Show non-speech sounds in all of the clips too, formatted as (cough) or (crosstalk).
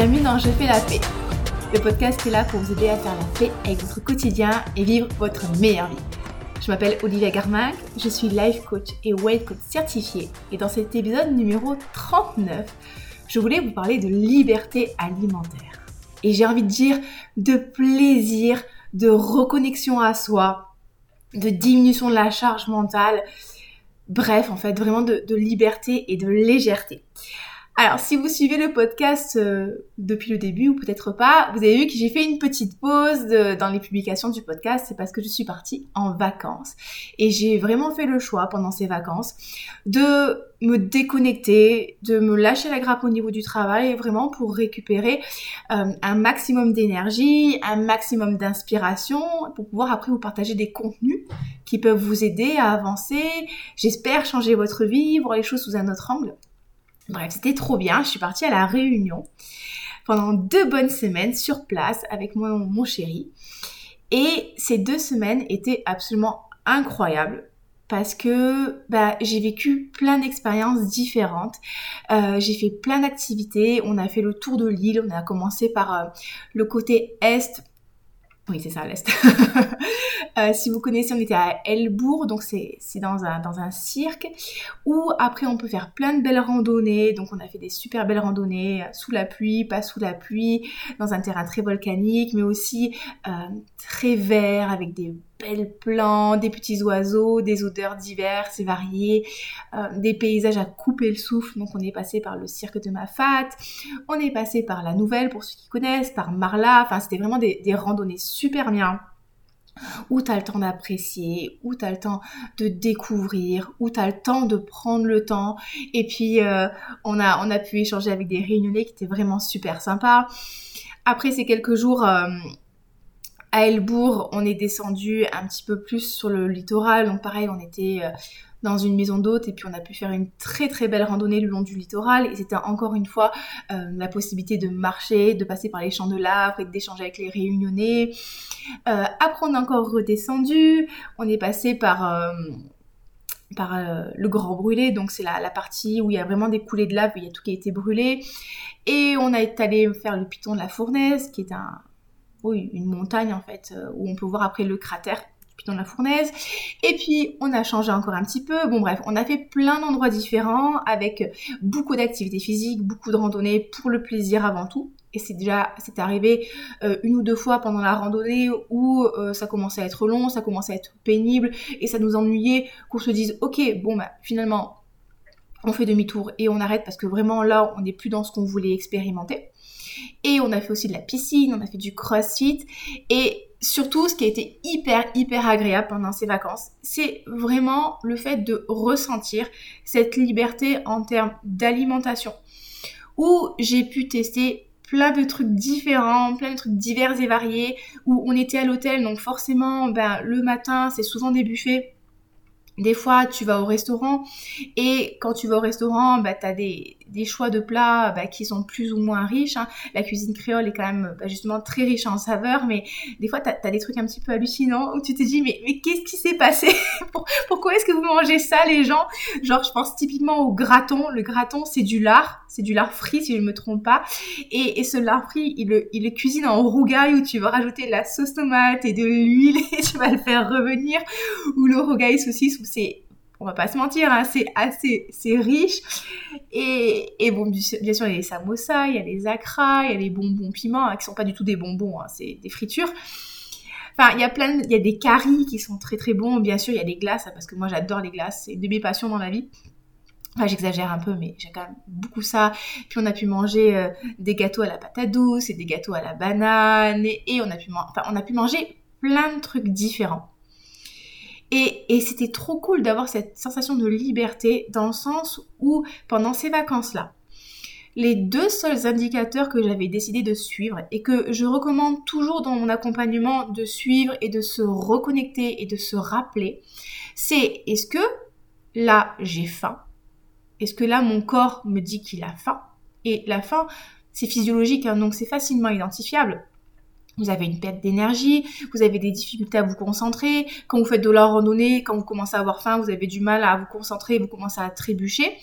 Bienvenue dans Je fais la paix, le podcast est là pour vous aider à faire la paix avec votre quotidien et vivre votre meilleure vie. Je m'appelle Olivia Garmac, je suis life coach et weight coach certifié et dans cet épisode numéro 39, je voulais vous parler de liberté alimentaire. Et j'ai envie de dire de plaisir, de reconnexion à soi, de diminution de la charge mentale, bref, en fait, vraiment de liberté et de légèreté. Alors, si vous suivez le podcast euh, depuis le début ou peut-être pas, vous avez vu que j'ai fait une petite pause dans les publications du podcast. C'est parce que je suis partie en vacances. Et j'ai vraiment fait le choix pendant ces vacances de me déconnecter, de me lâcher la grappe au niveau du travail, vraiment pour récupérer euh, un maximum d'énergie, un maximum d'inspiration, pour pouvoir après vous partager des contenus qui peuvent vous aider à avancer. J'espère changer votre vie, voir les choses sous un autre angle. Bref, c'était trop bien. Je suis partie à la Réunion pendant deux bonnes semaines sur place avec mon, chéri. Et ces deux semaines étaient absolument incroyables parce que bah, j'ai vécu plein d'expériences différentes. Euh, j'ai fait plein d'activités. On a fait le tour de l'île. On a commencé par euh, le côté est oui, c'est ça, l'Est. (laughs) Euh, si vous connaissez, on était à Elbourg, donc c'est dans un, dans un cirque, où après on peut faire plein de belles randonnées. Donc on a fait des super belles randonnées euh, sous la pluie, pas sous la pluie, dans un terrain très volcanique, mais aussi euh, très vert, avec des belles plantes, des petits oiseaux, des odeurs diverses et variées, euh, des paysages à couper le souffle. Donc on est passé par le cirque de Mafat, on est passé par la Nouvelle pour ceux qui connaissent, par Marla. Enfin c'était vraiment des, randonnées super bien où tu as le temps d'apprécier, où tu as le temps de découvrir, où tu as le temps de prendre le temps. Et puis, euh, on, a, pu échanger avec des réunionnais qui étaient vraiment super sympas. Après ces quelques jours, euh, à Elbourg, on est descendu un petit peu plus sur le littoral. Donc pareil, on était euh, dans une maison d'hôte et puis on a pu faire une très très belle randonnée le long du littoral. Et c'était encore une fois euh, la possibilité de marcher, de passer par les champs de lave et d'échanger avec les réunionnais. Euh, après, on est encore redescendu. On est passé par par le grand brûlé, donc c'est la, la, partie où il y a vraiment des coulées de lave, où il y a tout qui a été brûlé. Et on a été allé faire le piton de la fournaise, qui est un, oui, une montagne en fait, euh, où on peut voir après le cratère dans la fournaise. Et puis on a changé encore un petit peu. Bon bref, on a fait plein d'endroits différents avec beaucoup d'activités physiques, beaucoup de randonnées pour le plaisir avant tout. Et c'est déjà, c'est arrivé euh, une ou deux fois pendant la randonnée où euh, ça commençait à être long, ça commençait à être pénible et ça nous ennuyait qu'on se dise ok bon bah finalement on fait demi-tour et on arrête parce que vraiment là on n'est plus dans ce qu'on voulait expérimenter. Et on a fait aussi de la piscine, on a fait du crossfit. Et surtout, ce qui a été hyper, hyper agréable pendant ces vacances, c'est vraiment le fait de ressentir cette liberté en termes d'alimentation. Où j'ai pu tester plein de trucs différents, plein de trucs divers et variés, où on était à l'hôtel, donc forcément, ben, le matin, c'est souvent des buffets des fois, tu vas au restaurant et quand tu vas au restaurant, bah, tu as des, choix de plats bah, qui sont plus ou moins riches. Hein. La cuisine créole est quand même bah, justement très riche en saveurs, mais des fois, tu as, des trucs un petit peu hallucinants où tu te dis, mais, qu'est-ce qui s'est passé? (laughs) Pourquoi est-ce que vous mangez ça, les gens? Genre, je pense typiquement au graton. Le graton, c'est du lard, c'est du lard frit, si je ne me trompe pas. Et, ce lard frit, il le, il cuisine en rougail où tu vas rajouter de la sauce tomate et de l'huile (laughs) et tu vas le faire revenir. Ou le rougail saucisse c'est on va pas se mentir, hein, c'est assez, c'est riche. Et, et, bon, bien sûr, il y a les samosas, il y a les akras, il y a les bonbons piments, hein, qui sont pas du tout des bonbons, hein, c'est des fritures. Enfin, il y a plein, il y a des caries qui sont très très bons. Bien sûr, il y a des glaces, parce que moi j'adore les glaces, c'est une de mes passions dans la vie. Enfin, j'exagère un peu, mais j'ai quand même beaucoup ça. Puis on a pu manger euh, des gâteaux à la patate douce et des gâteaux à la banane. Et, on, a pu enfin, on a pu manger plein de trucs différents. Et, c'était trop cool d'avoir cette sensation de liberté dans le sens où pendant ces vacances-là, les deux seuls indicateurs que j'avais décidé de suivre et que je recommande toujours dans mon accompagnement de suivre et de se reconnecter et de se rappeler, c'est est-ce que là j'ai faim? Est-ce que là mon corps me dit qu'il a faim? Et la faim, c'est physiologique, hein, donc c'est facilement identifiable vous avez une perte d'énergie, vous avez des difficultés à vous concentrer, quand vous faites de la randonnée, quand vous commencez à avoir faim, vous avez du mal à vous concentrer, vous commencez à trébucher.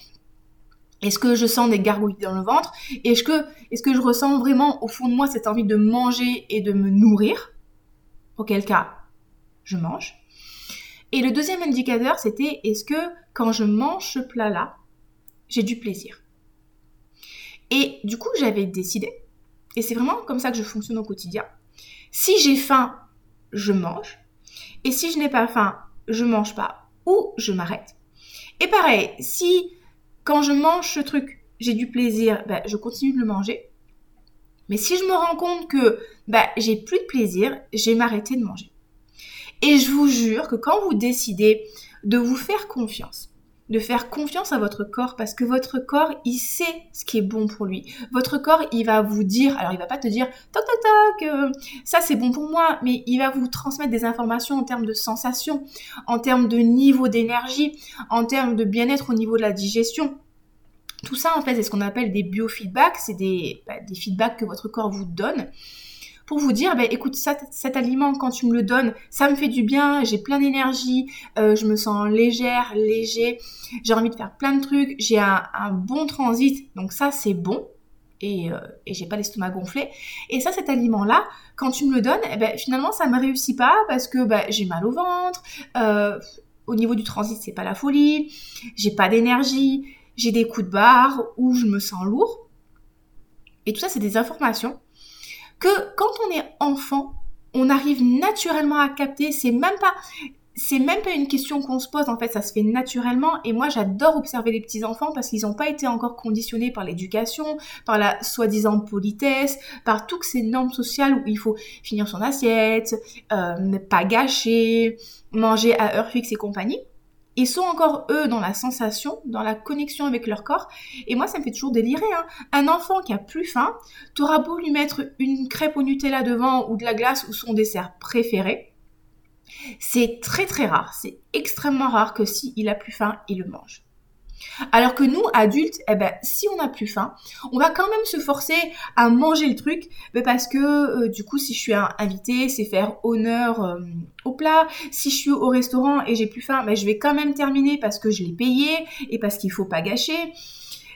Est-ce que je sens des gargouilles dans le ventre? Est-ce que, est que je ressens vraiment au fond de moi cette envie de manger et de me nourrir? Auquel cas, je mange. Et le deuxième indicateur, c'était est-ce que quand je mange ce plat-là, j'ai du plaisir? Et du coup, j'avais décidé, et c'est vraiment comme ça que je fonctionne au quotidien, si j'ai faim, je mange, et si je n'ai pas faim, je mange pas, ou je m'arrête. Et pareil, si quand je mange ce truc, j'ai du plaisir, ben, je continue de le manger. Mais si je me rends compte que ben, j'ai plus de plaisir, je vais m'arrêter de manger. Et je vous jure que quand vous décidez de vous faire confiance, de faire confiance à votre corps parce que votre corps, il sait ce qui est bon pour lui. Votre corps, il va vous dire, alors il va pas te dire toc toc toc, euh, ça c'est bon pour moi, mais il va vous transmettre des informations en termes de sensations, en termes de niveau d'énergie, en termes de bien-être au niveau de la digestion. Tout ça, en fait, c'est ce qu'on appelle des biofeedbacks, c'est des, bah, des feedbacks que votre corps vous donne pour vous dire, bah, écoute, cet aliment, quand tu me le donnes, ça me fait du bien, j'ai plein d'énergie, euh, je me sens légère, léger, j'ai envie de faire plein de trucs, j'ai un, bon transit, donc ça c'est bon. Et, euh, et j'ai pas l'estomac gonflé. Et ça, cet aliment-là, quand tu me le donnes, eh ben, finalement, ça me réussit pas parce que ben, j'ai mal au ventre. Euh, au niveau du transit, c'est pas la folie. J'ai pas d'énergie. J'ai des coups de barre ou je me sens lourd. Et tout ça, c'est des informations que quand on est enfant, on arrive naturellement à capter. C'est même pas, c'est même pas une question qu'on se pose. En fait, ça se fait naturellement. Et moi, j'adore observer les petits enfants parce qu'ils n'ont pas été encore conditionnés par l'éducation, par la soi-disant politesse, par toutes ces normes sociales où il faut finir son assiette, euh, ne pas gâcher, manger à heure fixe et compagnie ils sont encore eux dans la sensation, dans la connexion avec leur corps. Et moi, ça me fait toujours délirer. Hein. Un enfant qui a plus faim, t'auras beau lui mettre une crêpe au Nutella devant ou de la glace ou son dessert préféré. C'est très très rare, c'est extrêmement rare que s'il a plus faim, il le mange. Alors que nous, adultes, eh ben, si on n'a plus faim, on va quand même se forcer à manger le truc, mais parce que euh, du coup, si je suis invité, c'est faire honneur euh, au plat. Si je suis au restaurant et j'ai plus faim, ben, je vais quand même terminer parce que je l'ai payé et parce qu'il faut pas gâcher.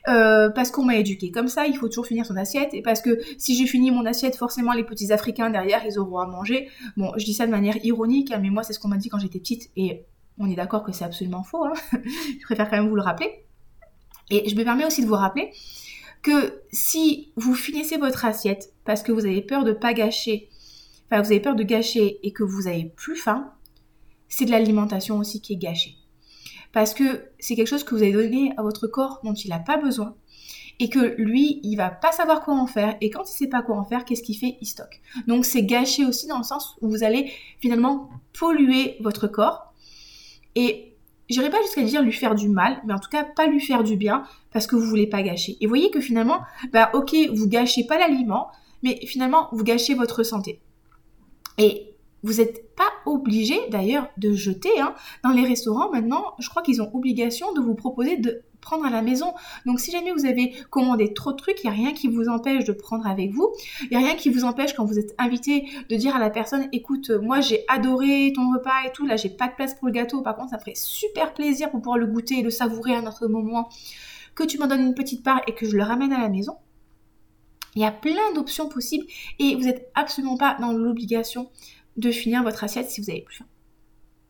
Euh, parce qu'on m'a éduqué comme ça, il faut toujours finir son assiette, et parce que si j'ai fini mon assiette, forcément les petits Africains derrière, ils auront à manger. Bon, je dis ça de manière ironique, hein, mais moi c'est ce qu'on m'a dit quand j'étais petite, et on est d'accord que c'est absolument faux. Hein. (laughs) je préfère quand même vous le rappeler. Et je me permets aussi de vous rappeler que si vous finissez votre assiette parce que vous avez peur de pas gâcher, enfin vous avez peur de gâcher et que vous avez plus faim, c'est de l'alimentation aussi qui est gâchée. Parce que c'est quelque chose que vous avez donné à votre corps dont il n'a pas besoin et que lui, il va pas savoir quoi en faire. Et quand il sait pas quoi en faire, qu'est-ce qu'il fait? Il stocke. Donc c'est gâché aussi dans le sens où vous allez finalement polluer votre corps et j'irai pas jusqu'à dire lui faire du mal, mais en tout cas pas lui faire du bien parce que vous voulez pas gâcher. Et voyez que finalement, bah ok, vous gâchez pas l'aliment, mais finalement vous gâchez votre santé. Et vous n'êtes pas obligé d'ailleurs de jeter. Hein. Dans les restaurants maintenant, je crois qu'ils ont obligation de vous proposer de prendre à la maison. Donc si jamais vous avez commandé trop de trucs, il n'y a rien qui vous empêche de prendre avec vous. Il n'y a rien qui vous empêche quand vous êtes invité de dire à la personne, écoute, moi j'ai adoré ton repas et tout, là j'ai pas de place pour le gâteau, par contre ça ferait super plaisir pour pouvoir le goûter et le savourer à notre moment, que tu m'en donnes une petite part et que je le ramène à la maison. Il y a plein d'options possibles et vous n'êtes absolument pas dans l'obligation de finir votre assiette si vous avez plus faim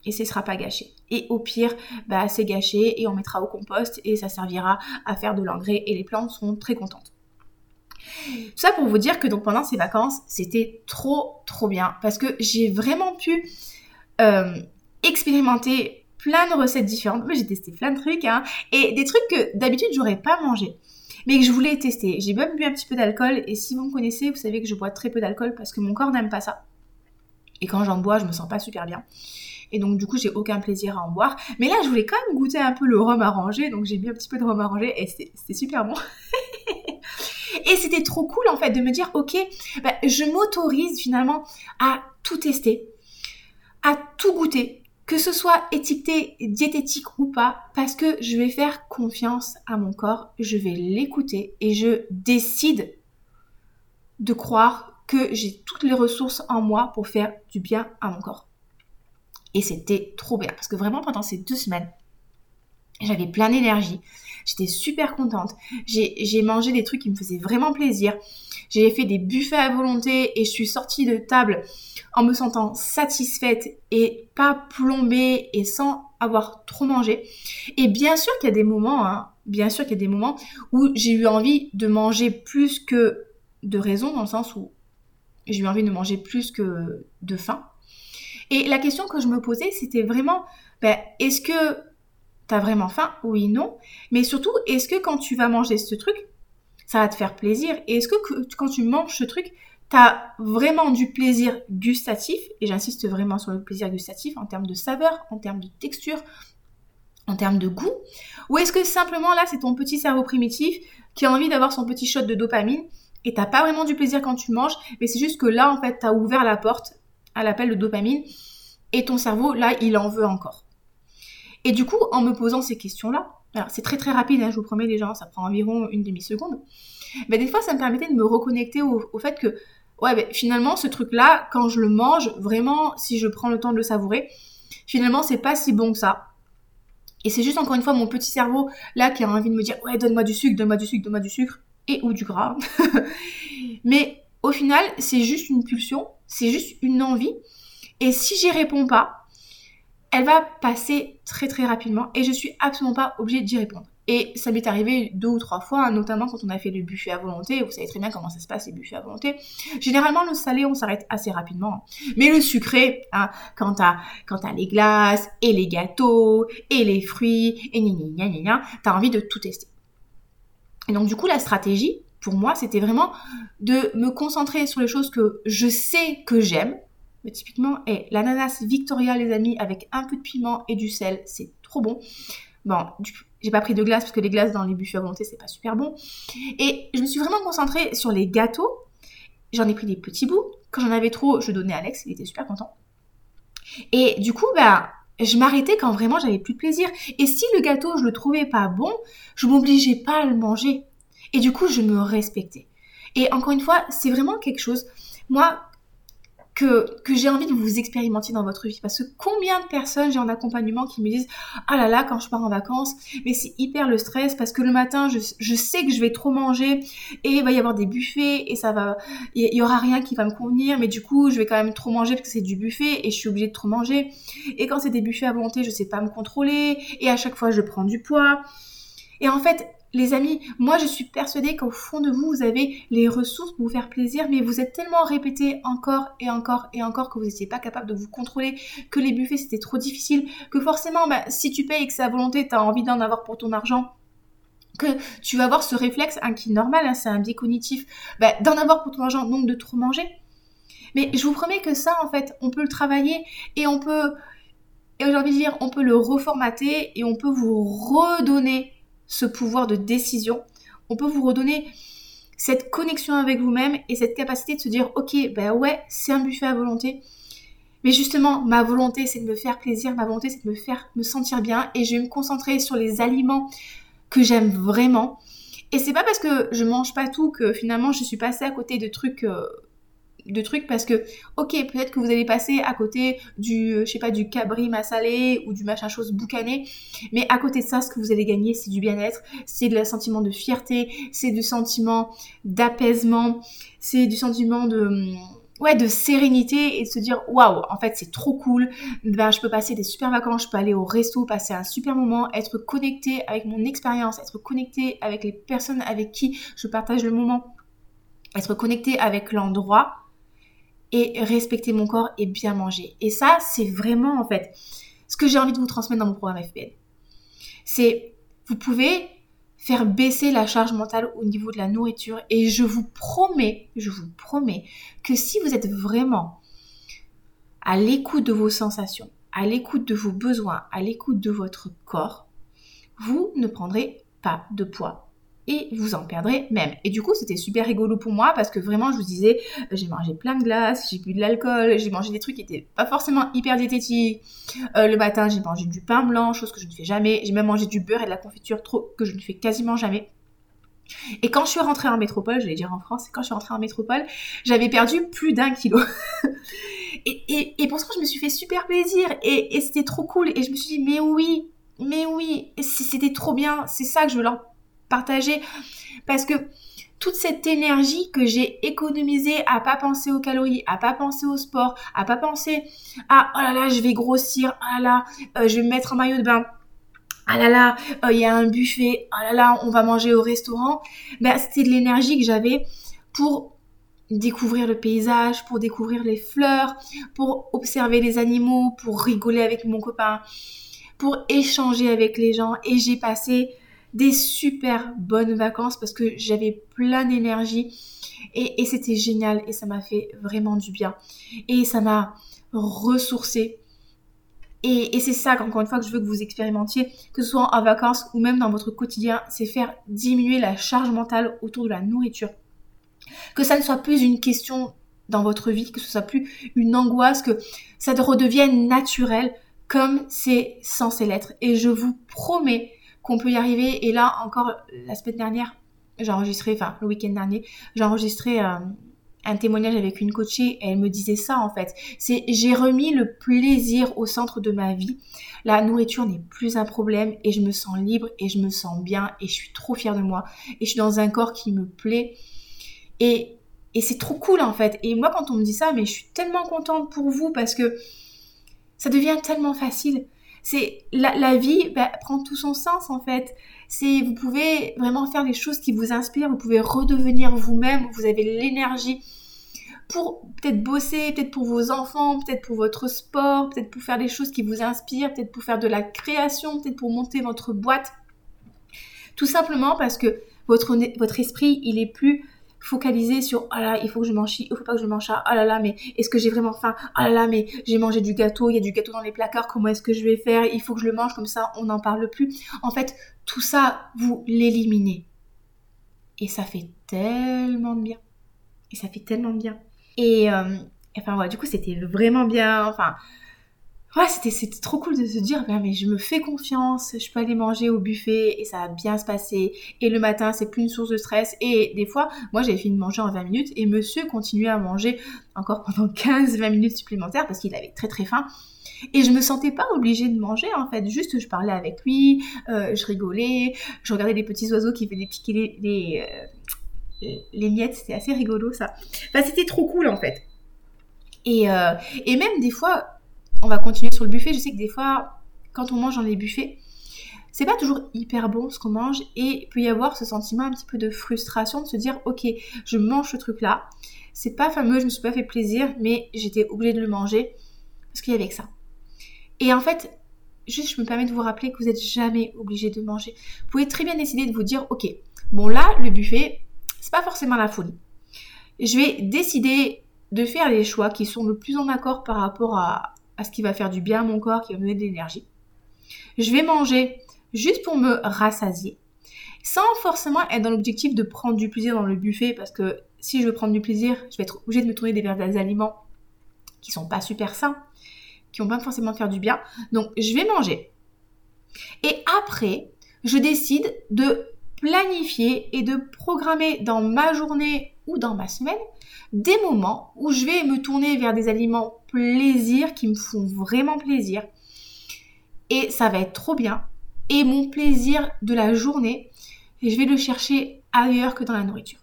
et ce sera pas gâché. Et au pire, bah, c'est gâché et on mettra au compost et ça servira à faire de l'engrais et les plantes seront très contentes. Tout ça pour vous dire que donc pendant ces vacances, c'était trop trop bien parce que j'ai vraiment pu euh, expérimenter plein de recettes différentes. J'ai testé plein de trucs hein, et des trucs que d'habitude j'aurais pas mangé mais que je voulais tester. J'ai même bu un petit peu d'alcool et si vous me connaissez, vous savez que je bois très peu d'alcool parce que mon corps n'aime pas ça. Et quand j'en bois, je me sens pas super bien. Et donc, du coup, j'ai aucun plaisir à en boire. Mais là, je voulais quand même goûter un peu le rhum arrangé. Donc, j'ai mis un petit peu de rhum arrangé et c'était super bon. (laughs) et c'était trop cool, en fait, de me dire, OK, bah, je m'autorise finalement à tout tester, à tout goûter, que ce soit étiqueté diététique ou pas, parce que je vais faire confiance à mon corps, je vais l'écouter et je décide de croire que j'ai toutes les ressources en moi pour faire du bien à mon corps. Et c'était trop bien. Parce que vraiment, pendant ces deux semaines, J'avais plein d'énergie. J'étais super contente. J'ai mangé des trucs qui me faisaient vraiment plaisir. J'ai fait des buffets à volonté et je suis sortie de table en me sentant satisfaite et pas plombée et sans avoir trop mangé. Et bien sûr qu'il y a des moments, hein, bien sûr qu'il y a des moments où j'ai eu envie de manger plus que de raison, dans le sens où j'ai eu envie de manger plus que de faim. Et la question que je me posais, c'était vraiment, ben, est-ce que tu as vraiment faim? Oui, non. Mais surtout, est-ce que quand tu vas manger ce truc, ça va te faire plaisir? Et est-ce que quand tu manges ce truc, tu as vraiment du plaisir gustatif? Et j'insiste vraiment sur le plaisir gustatif en termes de saveur, en termes de texture, en termes de goût. Ou est-ce que simplement là, c'est ton petit cerveau primitif qui a envie d'avoir son petit shot de dopamine et t'as pas vraiment du plaisir quand tu manges, mais c'est juste que là, en fait, tu as ouvert la porte à l'appel de dopamine et ton cerveau, là, il en veut encore. Et du coup, en me posant ces questions-là, alors c'est très très rapide, hein, je vous promets gens, ça prend environ une demi-seconde, mais des fois, ça me permettait de me reconnecter au, fait que, ouais, ben, finalement, ce truc-là, quand je le mange, vraiment, si je prends le temps de le savourer, finalement, c'est pas si bon que ça. Et c'est juste encore une fois mon petit cerveau là qui a envie de me dire ouais donne-moi du sucre, donne-moi du sucre, donne-moi du sucre et ou du gras. (laughs) Mais au final c'est juste une pulsion, c'est juste une envie. Et si j'y réponds pas, elle va passer très très rapidement et je suis absolument pas obligée d'y répondre. Et ça m'est arrivé deux ou trois fois, hein, notamment quand on a fait le buffet à volonté. Vous savez très bien comment ça se passe, les buffets à volonté. Généralement, le salé, on s'arrête assez rapidement. Mais le sucré, hein, quand t'as, quand t'as les glaces, et les gâteaux, et les fruits, et gna gna gna gna, t'as envie de tout tester. Et donc, du coup, la stratégie, pour moi, c'était vraiment de me concentrer sur les choses que je sais que j'aime. Mais typiquement, et l'ananas Victoria, les amis, avec un peu de piment et du sel, c'est trop bon. Bon, j'ai pas pris de glace parce que les glaces dans les buffets à volonté, c'est pas super bon. Et je me suis vraiment concentrée sur les gâteaux. J'en ai pris des petits bouts. Quand j'en avais trop, je donnais à Alex, il était super content. Et du coup, ben, je m'arrêtais quand vraiment j'avais plus de plaisir. Et si le gâteau, je le trouvais pas bon, je m'obligeais pas à le manger. Et du coup, je me respectais. Et encore une fois, c'est vraiment quelque chose. Moi, que, j'ai envie de vous expérimenter dans votre vie. Parce que combien de personnes j'ai en accompagnement qui me disent Ah là là, quand je pars en vacances, mais c'est hyper le stress parce que le matin, je, sais que je vais trop manger et il va y avoir des buffets et ça va, il y, aura rien qui va me convenir, mais du coup, je vais quand même trop manger parce que c'est du buffet et je suis obligée de trop manger. Et quand c'est des buffets à volonté, je sais pas me contrôler et à chaque fois, je prends du poids. Et en fait, les amis, moi je suis persuadée qu'au fond de vous, vous avez les ressources pour vous faire plaisir, mais vous êtes tellement répété encore et encore et encore que vous n'étiez pas capable de vous contrôler, que les buffets c'était trop difficile, que forcément, bah, si tu payes et que c'est à volonté, tu as envie d'en avoir pour ton argent, que tu vas avoir ce réflexe hein, qui est normal, hein, c'est un biais cognitif, bah, d'en avoir pour ton argent, donc de trop manger. Mais je vous promets que ça, en fait, on peut le travailler et on peut, et j'ai envie de dire, on peut le reformater et on peut vous redonner ce pouvoir de décision, on peut vous redonner cette connexion avec vous-même et cette capacité de se dire ok ben ouais c'est un buffet à volonté. Mais justement ma volonté c'est de me faire plaisir ma volonté c'est de me faire me sentir bien et je vais me concentrer sur les aliments que j'aime vraiment. Et c'est pas parce que je mange pas tout que finalement je suis passée à côté de trucs euh, de trucs parce que ok peut-être que vous allez passer à côté du euh, je sais pas du cabri massalé ou du machin chose boucané mais à côté de ça ce que vous allez gagner c'est du bien-être c'est le sentiment de fierté c'est du sentiment d'apaisement c'est du sentiment de hum, ouais de sérénité et de se dire waouh en fait c'est trop cool. Ben je peux passer des super vacances je peux aller au resto passer un super moment être connecté avec mon expérience être connecté avec les personnes avec qui je partage le moment être connecté avec l'endroit et respecter mon corps et bien manger. Et ça, c'est vraiment en fait ce que j'ai envie de vous transmettre dans mon programme FPL. C'est, vous pouvez faire baisser la charge mentale au niveau de la nourriture et je vous promets, je vous promets que si vous êtes vraiment à l'écoute de vos sensations, à l'écoute de vos besoins, à l'écoute de votre corps, vous ne prendrez pas de poids et vous en perdrez même. Et du coup, c'était super rigolo pour moi parce que vraiment, je vous disais, euh, j'ai mangé plein de glace, j'ai bu de l'alcool, j'ai mangé des trucs qui étaient pas forcément hyper diététiques. Euh, le matin, j'ai mangé du pain blanc, chose que je ne fais jamais. J'ai même mangé du beurre et de la confiture, trop que je ne fais quasiment jamais. Et quand je suis rentrée en métropole, je vais dire en France, quand je suis rentrée en métropole, j'avais perdu plus d'un kilo. (laughs) et, et, et, pour ça, je me suis fait super plaisir et, et c'était trop cool. Et je me suis dit, mais oui, mais oui, c'était trop bien. C'est ça que je veux leur partager. Parce que toute cette énergie que j'ai économisée à pas penser aux calories, à pas penser au sport, à pas penser à oh là là, je vais grossir, oh là là, euh, je vais me mettre un maillot de bain. Ah là là, euh, il y a un buffet. Ah là là, on va manger au restaurant. Ben, c'était de l'énergie que j'avais pour découvrir le paysage, pour découvrir les fleurs, pour observer les animaux, pour rigoler avec mon copain, pour échanger avec les gens. Et j'ai passé des super bonnes vacances parce que j'avais plein d'énergie et, c'était génial et ça m'a fait vraiment du bien. Et ça m'a ressourcé. Et, c'est ça, encore une fois, que je veux que vous expérimentiez, que ce soit en vacances ou même dans votre quotidien, c'est faire diminuer la charge mentale autour de la nourriture. Que ça ne soit plus une question dans votre vie, que ce soit plus une angoisse, que ça redevienne naturel comme c'est censé l'être. Et je vous promets qu'on peut y arriver. Et là, encore la semaine dernière, j'ai enregistré, enfin le week-end dernier, j'ai enregistré euh, un témoignage avec une coachée et elle me disait ça en fait. C'est j'ai remis le plaisir au centre de ma vie. La nourriture n'est plus un problème et je me sens libre et je me sens bien et je suis trop fière de moi et je suis dans un corps qui me plaît et et c'est trop cool en fait. Et moi quand on me dit ça, mais je suis tellement contente pour vous parce que ça devient tellement facile c'est la, vie bah, prend tout son sens en fait. C'est vous pouvez vraiment faire des choses qui vous inspirent, vous pouvez redevenir vous-même, vous avez l'énergie pour peut-être bosser, peut-être pour vos enfants, peut-être pour votre sport, peut-être pour faire des choses qui vous inspirent, peut-être pour faire de la création, peut-être pour monter votre boîte. Tout simplement parce que votre, votre esprit, il est plus focaliser sur oh là il faut que je mange ci, il faut pas que je mange ça, oh là là mais est-ce que j'ai vraiment faim, oh là là mais j'ai mangé du gâteau, il y a du gâteau dans les placards, comment est-ce que je vais faire, il faut que je le mange comme ça, on n'en parle plus. En fait, tout ça, vous l'éliminez. Et ça fait tellement bien. Et ça fait tellement bien. Et euh, enfin voilà, du coup c'était vraiment bien. Enfin, ouais, c'était, c'était trop cool de se dire, ben, mais je me fais confiance, je peux aller manger au buffet et ça va bien se passer. Et le matin, c'est plus une source de stress. Et des fois, moi, j'avais fini de manger en 20 minutes et monsieur continuait à manger encore (laughs) pendant 15-20 minutes supplémentaires parce qu'il avait très très faim. Et je me sentais pas obligée de manger en fait, juste je parlais avec lui, euh, je rigolais, je regardais les petits oiseaux qui venaient piquer les, euh, les miettes, c'était assez rigolo ça. Enfin, c'était trop cool en fait. Et, euh, et même des fois, on va continuer sur le buffet. Je sais que des fois, quand on mange dans les buffets, c'est pas toujours hyper bon ce qu'on mange et peut y avoir ce sentiment un petit peu de frustration de se dire ok je mange ce truc là c'est pas fameux je me suis pas fait plaisir mais j'étais obligée de le manger parce qu'il y avait que ça. Et en fait juste je me permets de vous rappeler que vous n'êtes jamais obligé de manger. Vous pouvez très bien décider de vous dire ok bon là le buffet c'est pas forcément la folie je vais décider de faire les choix qui sont le plus en accord par rapport à, à ce qui va faire du bien à mon corps, qui va me donner de l'énergie. Je vais manger juste pour me rassasier, sans forcément être dans l'objectif de prendre du plaisir dans le buffet, parce que si je veux prendre du plaisir, je vais être obligée de me tourner vers des aliments qui sont pas super sains, qui vont pas forcément faire du bien. Donc je vais manger. Et après, je décide de planifier et de programmer dans ma journée ou dans ma semaine des moments où je vais me tourner vers des aliments plaisir qui me font vraiment plaisir. Et ça va être trop bien. Et mon plaisir de la journée, je vais le chercher ailleurs que dans la nourriture.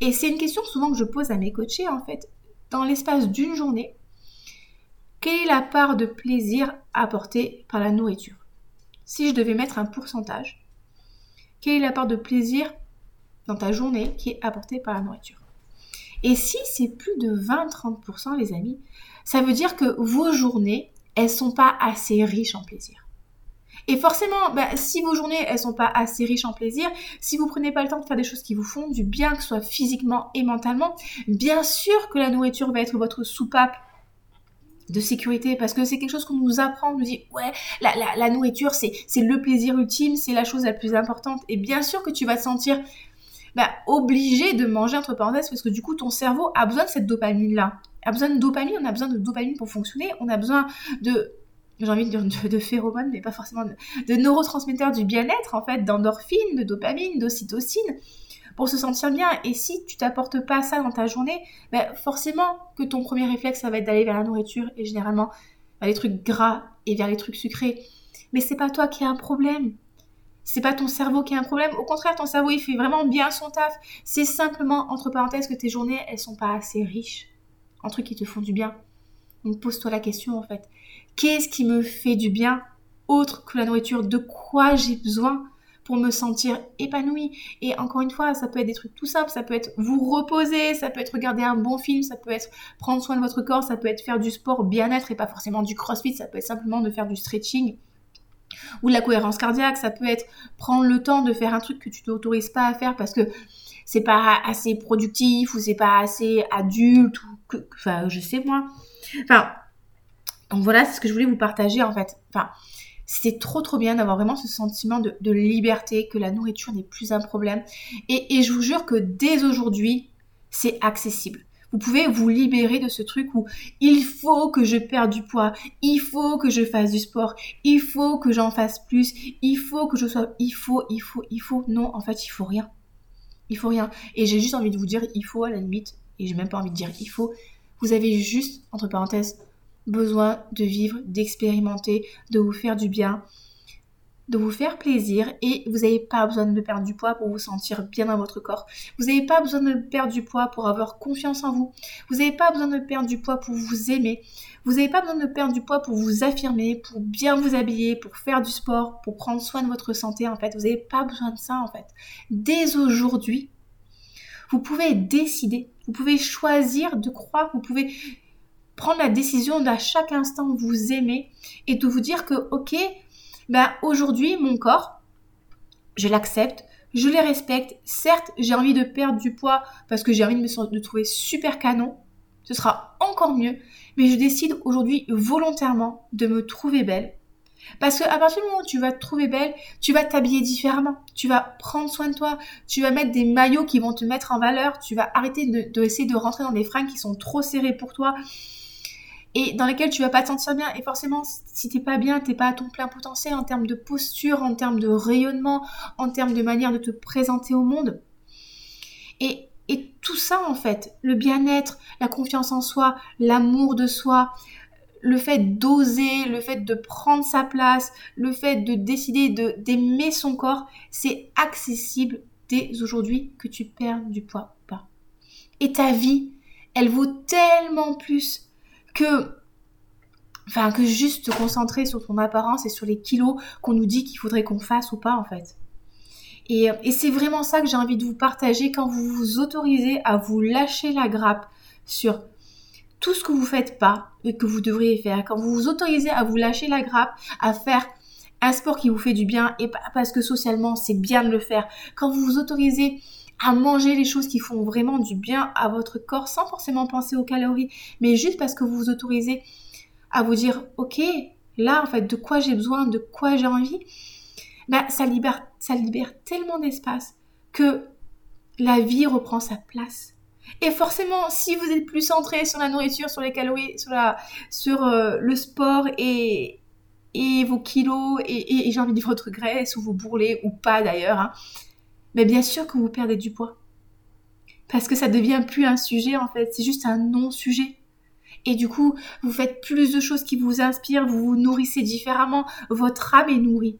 Et c'est une question souvent que je pose à mes coachés en fait. Dans l'espace d'une journée, quelle est la part de plaisir apportée par la nourriture? Si je devais mettre un pourcentage, quelle est la part de plaisir dans ta journée qui est apportée par la nourriture Et si c'est plus de 20-30%, les amis, ça veut dire que vos journées, elles sont pas assez riches en plaisir. Et forcément, bah, si vos journées, elles sont pas assez riches en plaisir, si vous prenez pas le temps de faire des choses qui vous font du bien, que ce soit physiquement et mentalement, bien sûr que la nourriture va être votre soupape de sécurité parce que c'est quelque chose qu'on nous apprend, on nous dit ouais la, la nourriture c'est le plaisir ultime, c'est la chose la plus importante et bien sûr que tu vas te sentir bah, obligé de manger entre parenthèses parce que du coup ton cerveau a besoin de cette dopamine là a besoin de dopamine, on a besoin de dopamine pour fonctionner, on a besoin de j'ai envie de dire de, phéromones, mais pas forcément de, neurotransmetteurs du bien-être, en fait, d'endorphine, de dopamine, d'ocytocine, pour se sentir bien. Et si tu t'apportes pas ça dans ta journée, ben forcément que ton premier réflexe, ça va être d'aller vers la nourriture et généralement vers les trucs gras et vers les trucs sucrés. Mais c'est pas toi qui as un problème. C'est pas ton cerveau qui a un problème. Au contraire, ton cerveau, il fait vraiment bien son taf. C'est simplement, entre parenthèses, que tes journées, elles sont pas assez riches en trucs qui te font du bien. Donc pose-toi la question, en fait. Qu'est-ce qui me fait du bien autre que la nourriture? De quoi j'ai besoin pour me sentir épanouie? Et encore une fois, ça peut être des trucs tout simples, ça peut être vous reposer, ça peut être regarder un bon film, ça peut être prendre soin de votre corps, ça peut être faire du sport bien-être et pas forcément du crossfit, ça peut être simplement de faire du stretching ou de la cohérence cardiaque, ça peut être prendre le temps de faire un truc que tu t'autorises pas à faire parce que c'est pas assez productif ou c'est pas assez adulte ou que, enfin je sais moi. Enfin donc voilà, c'est ce que je voulais vous partager en fait. Enfin, c'était trop trop bien d'avoir vraiment ce sentiment de, liberté, que la nourriture n'est plus un problème. Et, je vous jure que dès aujourd'hui, c'est accessible. Vous pouvez vous libérer de ce truc où il faut que je perde du poids, il faut que je fasse du sport, il faut que j'en fasse plus, il faut que je sois, il faut, il faut, il faut. Non, en fait, il faut rien. Il faut rien. Et j'ai juste envie de vous dire il faut à la limite, et j'ai même pas envie de dire il faut. Vous avez juste, entre parenthèses, besoin de vivre, d'expérimenter, de vous faire du bien, de vous faire plaisir et vous n'avez pas besoin de perdre du poids pour vous sentir bien dans votre corps. Vous n'avez pas besoin de perdre du poids pour avoir confiance en vous. Vous n'avez pas besoin de perdre du poids pour vous aimer. Vous n'avez pas besoin de perdre du poids pour vous affirmer, pour bien vous habiller, pour faire du sport, pour prendre soin de votre santé en fait. Vous n'avez pas besoin de ça en fait. Dès aujourd'hui, vous pouvez décider, vous pouvez choisir de croire, vous pouvez prendre la décision d'à chaque instant vous aimer et de vous dire que, ok, ben aujourd'hui, mon corps, je l'accepte, je les respecte. Certes, j'ai envie de perdre du poids parce que j'ai envie de me trouver super canon. Ce sera encore mieux. Mais je décide aujourd'hui volontairement de me trouver belle. Parce qu'à partir du moment où tu vas te trouver belle, tu vas t'habiller différemment. Tu vas prendre soin de toi. Tu vas mettre des maillots qui vont te mettre en valeur. Tu vas arrêter de, de essayer de rentrer dans des fringues qui sont trop serrées pour toi et dans lesquels tu vas pas te sentir bien. Et forcément, si t'es pas bien, t'es pas à ton plein potentiel en termes de posture, en termes de rayonnement, en termes de manière de te présenter au monde. Et, et tout ça, en fait, le bien-être, la confiance en soi, l'amour de soi, le fait d'oser, le fait de prendre sa place, le fait de décider de d'aimer son corps, c'est accessible dès aujourd'hui que tu perds du poids ou pas. Et ta vie, elle vaut tellement plus que enfin que juste te concentrer sur ton apparence et sur les kilos qu'on nous dit qu'il faudrait qu'on fasse ou pas en fait. Et, et c'est vraiment ça que j'ai envie de vous partager quand vous vous autorisez à vous lâcher la grappe sur tout ce que vous faites pas et que vous devriez faire. Quand vous vous autorisez à vous lâcher la grappe, à faire un sport qui vous fait du bien et pas parce que socialement c'est bien de le faire. Quand vous vous autorisez à manger les choses qui font vraiment du bien à votre corps sans forcément penser aux calories, mais juste parce que vous vous autorisez à vous dire, ok, là en fait, de quoi j'ai besoin, de quoi j'ai envie, bah, ça libère, ça libère tellement d'espace que la vie reprend sa place. Et forcément, si vous êtes plus centré sur la nourriture, sur les calories, sur, la, sur euh, le sport et, et vos kilos et, et, j'ai envie de dire votre graisse ou vos bourrelets ou pas d'ailleurs, hein, mais bien sûr que vous perdez du poids. Parce que ça devient plus un sujet en fait, c'est juste un non-sujet. Et du coup, vous faites plus de choses qui vous inspirent, vous vous nourrissez différemment, votre âme est nourrie.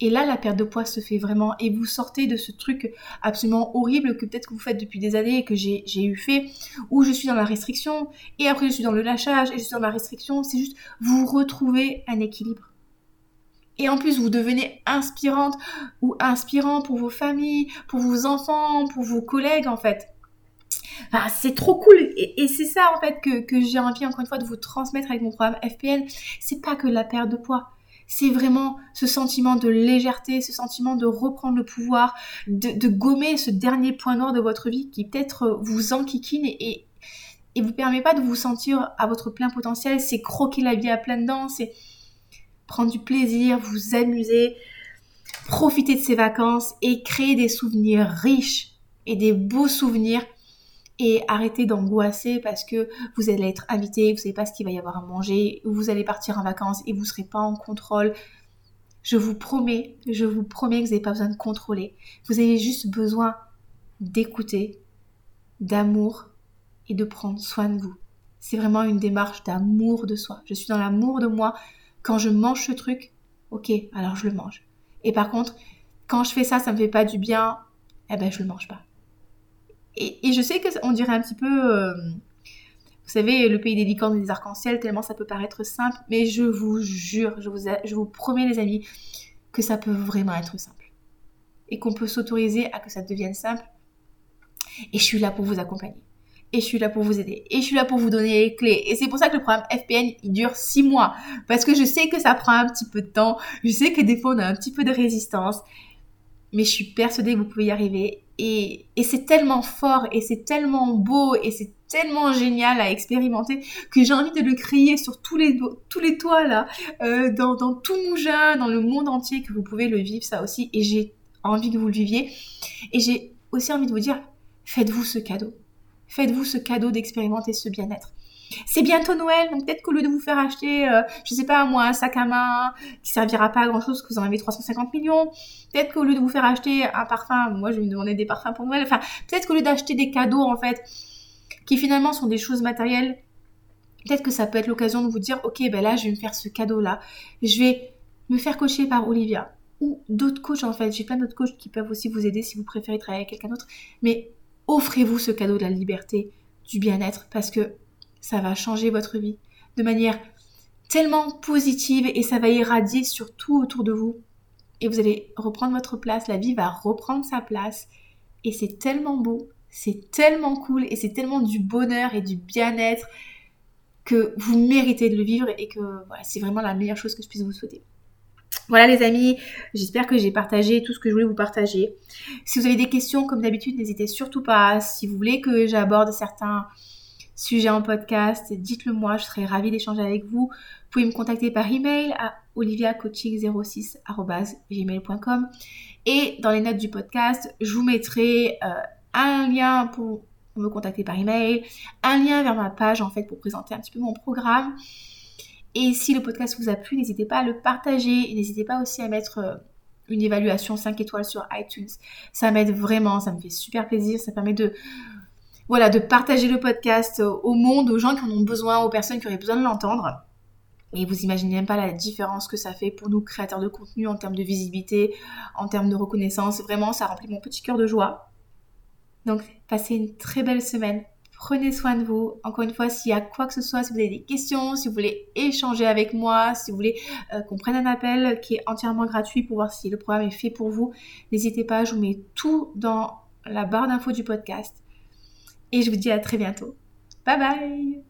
Et là, la perte de poids se fait vraiment. Et vous sortez de ce truc absolument horrible que peut-être que vous faites depuis des années et que j'ai eu fait, où je suis dans la restriction, et après je suis dans le lâchage, et je suis dans la restriction. C'est juste, vous retrouvez un équilibre. Et en plus, vous devenez inspirante ou inspirant pour vos familles, pour vos enfants, pour vos collègues, en fait. c'est trop cool. Et, c'est ça, en fait, que, j'ai envie, encore une fois, de vous transmettre avec mon programme FPN. C'est pas que la perte de poids. C'est vraiment ce sentiment de légèreté, ce sentiment de reprendre le pouvoir, de, gommer ce dernier point noir de votre vie qui peut-être vous enquiquine et, et, vous permet pas de vous sentir à votre plein potentiel. C'est croquer la vie à plein dents, c'est prendre du plaisir, vous amuser, profiter de ces vacances et créer des souvenirs riches et des beaux souvenirs et arrêter d'angoisser parce que vous allez être invité, vous savez pas ce qu'il va y avoir à manger, ou vous allez partir en vacances et vous serez pas en contrôle. Je vous promets, je vous promets que vous n'avez pas besoin de contrôler. Vous avez juste besoin d'écouter, d'amour et de prendre soin de vous. C'est vraiment une démarche d'amour de soi. Je suis dans l'amour de moi quand je mange ce truc, ok, alors je le mange. Et par contre, quand je fais ça, ça me fait pas du bien, eh ben je le mange pas. Et, je sais que on dirait un petit peu, euh, vous savez, le pays des licornes et des arcs-en-ciel, tellement ça peut paraître simple, mais je vous jure, je vous, je vous promets les amis, que ça peut vraiment être simple. Et qu'on peut s'autoriser à que ça devienne simple. Et je suis là pour vous accompagner et je suis là pour vous aider. Et je suis là pour vous donner les clés. Et c'est pour ça que le programme FPN, il dure six mois. Parce que je sais que ça prend un petit peu de temps, je sais que des fois on a un petit peu de résistance, mais je suis persuadée que vous pouvez y arriver. Et, et c'est tellement fort et c'est tellement beau et c'est tellement génial à expérimenter que j'ai envie de le crier sur tous les, tous les toits là, euh, dans, tout Mougin, dans le monde entier, que vous pouvez le vivre ça aussi. Et j'ai envie que vous le viviez. Et j'ai aussi envie de vous dire, faites-vous ce cadeau Faites-vous ce cadeau d'expérimenter ce bien-être. C'est bientôt Noël, donc peut-être qu'au lieu de vous faire acheter, euh, je sais pas moi, un sac à main qui servira pas à grand chose, que vous en avez 350 millions, peut-être qu'au lieu de vous faire acheter un parfum, moi je vais me demander des parfums pour Noël, enfin peut-être qu'au lieu d'acheter des cadeaux en fait, qui finalement sont des choses matérielles, peut-être que ça peut être l'occasion de vous dire, ok, ben là je vais me faire ce cadeau-là, je vais me faire coacher par Olivia. Ou d'autres coachs en fait, j'ai plein d'autres coachs qui peuvent aussi vous aider si vous préférez travailler avec quelqu'un d'autre, mais offrez-vous ce cadeau de la liberté, du bien-être, parce que ça va changer votre vie de manière tellement positive et ça va irradier sur tout autour de vous. Et vous allez reprendre votre place, la vie va reprendre sa place. Et c'est tellement beau, c'est tellement cool et c'est tellement du bonheur et du bien-être que vous méritez de le vivre et que voilà, c'est vraiment la meilleure chose que je puisse vous souhaiter. Voilà les amis, j'espère que j'ai partagé tout ce que je voulais vous partager. Si vous avez des questions, comme d'habitude, n'hésitez surtout pas. Si vous voulez que j'aborde certains sujets en podcast, dites-le moi, je serai ravie d'échanger avec vous. Vous pouvez me contacter par email à oliviacoaching06.gmail.com et dans les notes du podcast, je vous mettrai euh, un lien pour me contacter par email, un lien vers ma page en fait pour présenter un petit peu mon programme et si le podcast vous a plu, n'hésitez pas à le partager. N'hésitez pas aussi à mettre euh, une évaluation 5 étoiles sur iTunes. Ça m'aide vraiment, ça me fait super plaisir. Ça permet de, voilà, de partager le podcast au monde, aux gens qui en ont besoin, aux personnes qui auraient besoin de l'entendre. Et vous imaginez même pas la différence que ça fait pour nous créateurs de contenu en termes de visibilité, en termes de reconnaissance. Vraiment, ça remplit mon petit cœur de joie. Donc, passez une très belle semaine. Prenez soin de vous. Encore une fois, s'il y a quoi que ce soit, si vous avez des questions, si vous voulez échanger avec moi, si vous voulez euh, qu'on prenne un appel qui est entièrement gratuit pour voir si le programme est fait pour vous, n'hésitez pas, je vous mets tout dans la barre d'infos du podcast. Et je vous dis à très bientôt. Bye bye